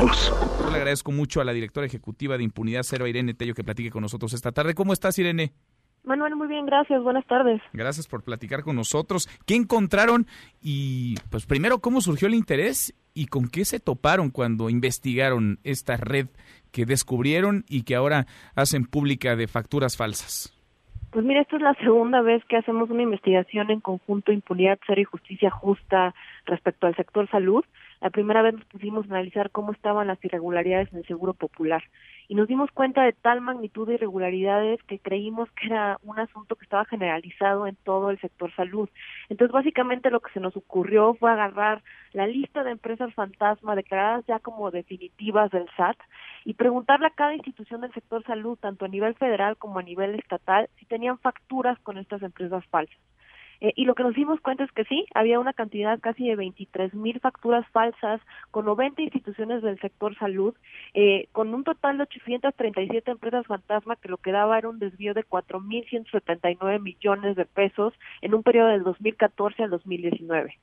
nosotros. le agradezco mucho a la directora ejecutiva de Impunidad Cero, Irene Tello, que platique con nosotros esta tarde. ¿Cómo estás, Irene? Manuel, muy bien, gracias. Buenas tardes. Gracias por platicar con nosotros. ¿Qué encontraron? Y, pues, primero, ¿cómo surgió el interés y con qué se toparon cuando investigaron esta red que descubrieron y que ahora hacen pública de facturas falsas? Pues mira, esta es la segunda vez que hacemos una investigación en conjunto Impunidad Cero y Justicia Justa respecto al sector salud. La primera vez nos pusimos a analizar cómo estaban las irregularidades en el Seguro Popular y nos dimos cuenta de tal magnitud de irregularidades que creímos que era un asunto que estaba generalizado en todo el sector salud. Entonces, básicamente lo que se nos ocurrió fue agarrar la lista de empresas fantasma declaradas ya como definitivas del SAT y preguntarle a cada institución del sector salud, tanto a nivel federal como a nivel estatal, si tenían facturas con estas empresas falsas. Eh, y lo que nos dimos cuenta es que sí, había una cantidad casi de 23 mil facturas falsas con 90 instituciones del sector salud, eh, con un total de 837 empresas fantasma que lo que daba era un desvío de 4.179 millones de pesos en un periodo del 2014 al 2019.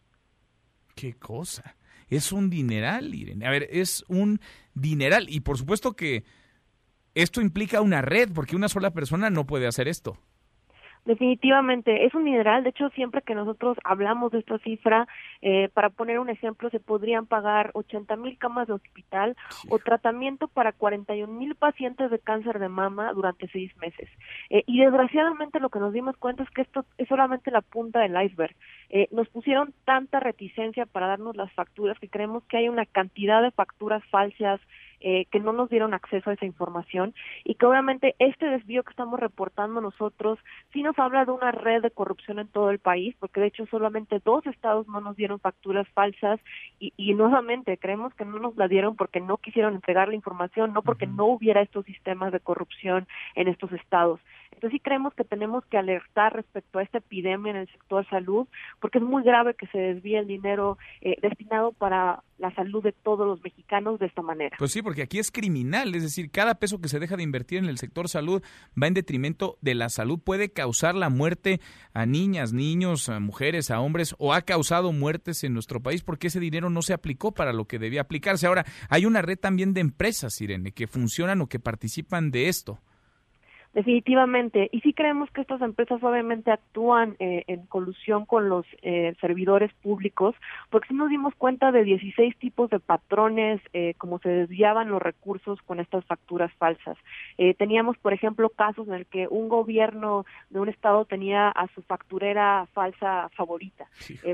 ¿Qué cosa? Es un dineral, Irene. A ver, es un dineral. Y por supuesto que esto implica una red, porque una sola persona no puede hacer esto. Definitivamente, es un mineral. De hecho, siempre que nosotros hablamos de esta cifra, eh, para poner un ejemplo, se podrían pagar 80 mil camas de hospital o tratamiento para 41 mil pacientes de cáncer de mama durante seis meses. Eh, y desgraciadamente lo que nos dimos cuenta es que esto es solamente la punta del iceberg. Eh, nos pusieron tanta reticencia para darnos las facturas que creemos que hay una cantidad de facturas falsas eh, que no nos dieron acceso a esa información y que obviamente este desvío que estamos reportando nosotros sí nos habla de una red de corrupción en todo el país, porque de hecho solamente dos estados no nos dieron facturas falsas y, y nuevamente creemos que no nos la dieron porque no quisieron entregar la información, no porque no hubiera estos sistemas de corrupción en estos estados. Entonces sí creemos que tenemos que alertar respecto a esta epidemia en el sector salud, porque es muy grave que se desvíe el dinero eh, destinado para la salud de todos los mexicanos de esta manera. Pues sí, porque aquí es criminal, es decir, cada peso que se deja de invertir en el sector salud va en detrimento de la salud, puede causar la muerte a niñas, niños, a mujeres, a hombres, o ha causado muertes en nuestro país porque ese dinero no se aplicó para lo que debía aplicarse. Ahora, hay una red también de empresas, Irene, que funcionan o que participan de esto. Definitivamente. Y sí creemos que estas empresas obviamente actúan eh, en colusión con los eh, servidores públicos, porque sí nos dimos cuenta de 16 tipos de patrones, eh, como se desviaban los recursos con estas facturas falsas. Eh, teníamos, por ejemplo, casos en el que un gobierno de un estado tenía a su facturera falsa favorita.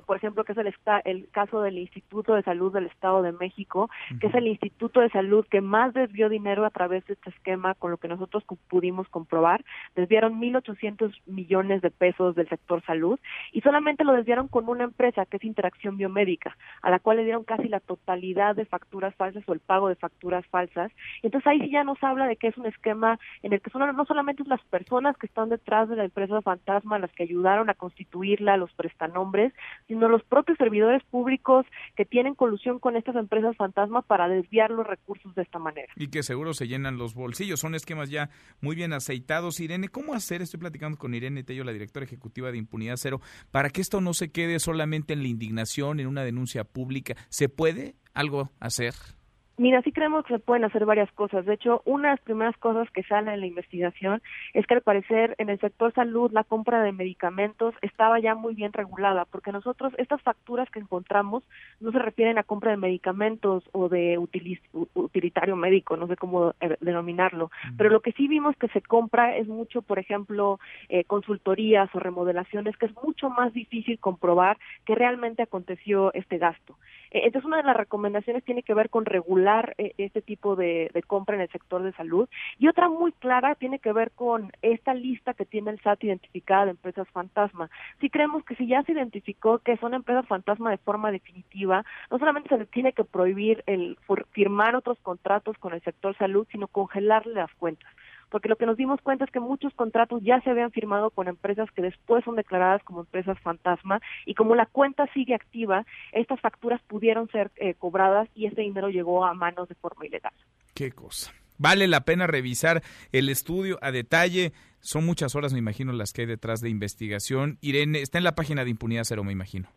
por ejemplo, que es el, el caso del Instituto de Salud del Estado de México, que es el Instituto de Salud que más desvió dinero a través de este esquema, con lo que nosotros pudimos comprobar, desviaron 1.800 millones de pesos del sector salud y solamente lo desviaron con una empresa que es Interacción Biomédica, a la cual le dieron casi la totalidad de facturas falsas o el pago de facturas falsas. Entonces ahí sí ya nos habla de que es un esquema en el que no solamente las personas que están detrás de la empresa fantasma las que ayudaron a constituirla, los prestanombres, sino los propios servidores públicos que tienen colusión con estas empresas fantasma para desviar los recursos de esta manera. Y que seguro se llenan los bolsillos. Son esquemas ya muy bien aceitados Irene, ¿cómo hacer? Estoy platicando con Irene Tello, la directora ejecutiva de Impunidad Cero, para que esto no se quede solamente en la indignación, en una denuncia pública. ¿Se puede algo hacer? Mira, sí creemos que se pueden hacer varias cosas. De hecho, una de las primeras cosas que sale en la investigación es que al parecer en el sector salud la compra de medicamentos estaba ya muy bien regulada, porque nosotros estas facturas que encontramos no se refieren a compra de medicamentos o de utilitario médico, no sé cómo eh, denominarlo, pero lo que sí vimos que se compra es mucho, por ejemplo, eh, consultorías o remodelaciones, que es mucho más difícil comprobar que realmente aconteció este gasto. Eh, entonces, una de las recomendaciones tiene que ver con regular eh, este tipo de, compra en el sector de salud y otra muy clara tiene que ver con esta lista que tiene el SAT identificada de empresas fantasma. Si creemos que si ya se identificó que son empresas fantasma de forma definitiva, no solamente se les tiene que prohibir el firmar otros contratos con el sector salud, sino congelarle las cuentas porque lo que nos dimos cuenta es que muchos contratos ya se habían firmado con empresas que después son declaradas como empresas fantasma y como la cuenta sigue activa, estas facturas pudieron ser eh, cobradas y este dinero llegó a manos de forma ilegal. Qué cosa. Vale la pena revisar el estudio a detalle. Son muchas horas, me imagino, las que hay detrás de investigación. Irene, está en la página de Impunidad Cero, me imagino.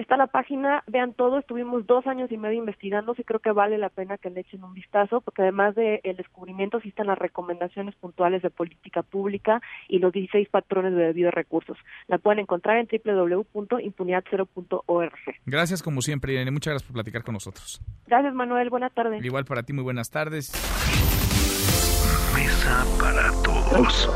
Está la página, vean todo, estuvimos dos años y medio investigando, y creo que vale la pena que le echen un vistazo, porque además del el descubrimiento sí están las recomendaciones puntuales de política pública y los 16 patrones de debido recursos. La pueden encontrar en www.impunidad0.org. Gracias como siempre, Irene, muchas gracias por platicar con nosotros. Gracias Manuel, buenas tardes. Igual para ti, muy buenas tardes. Mesa para todos.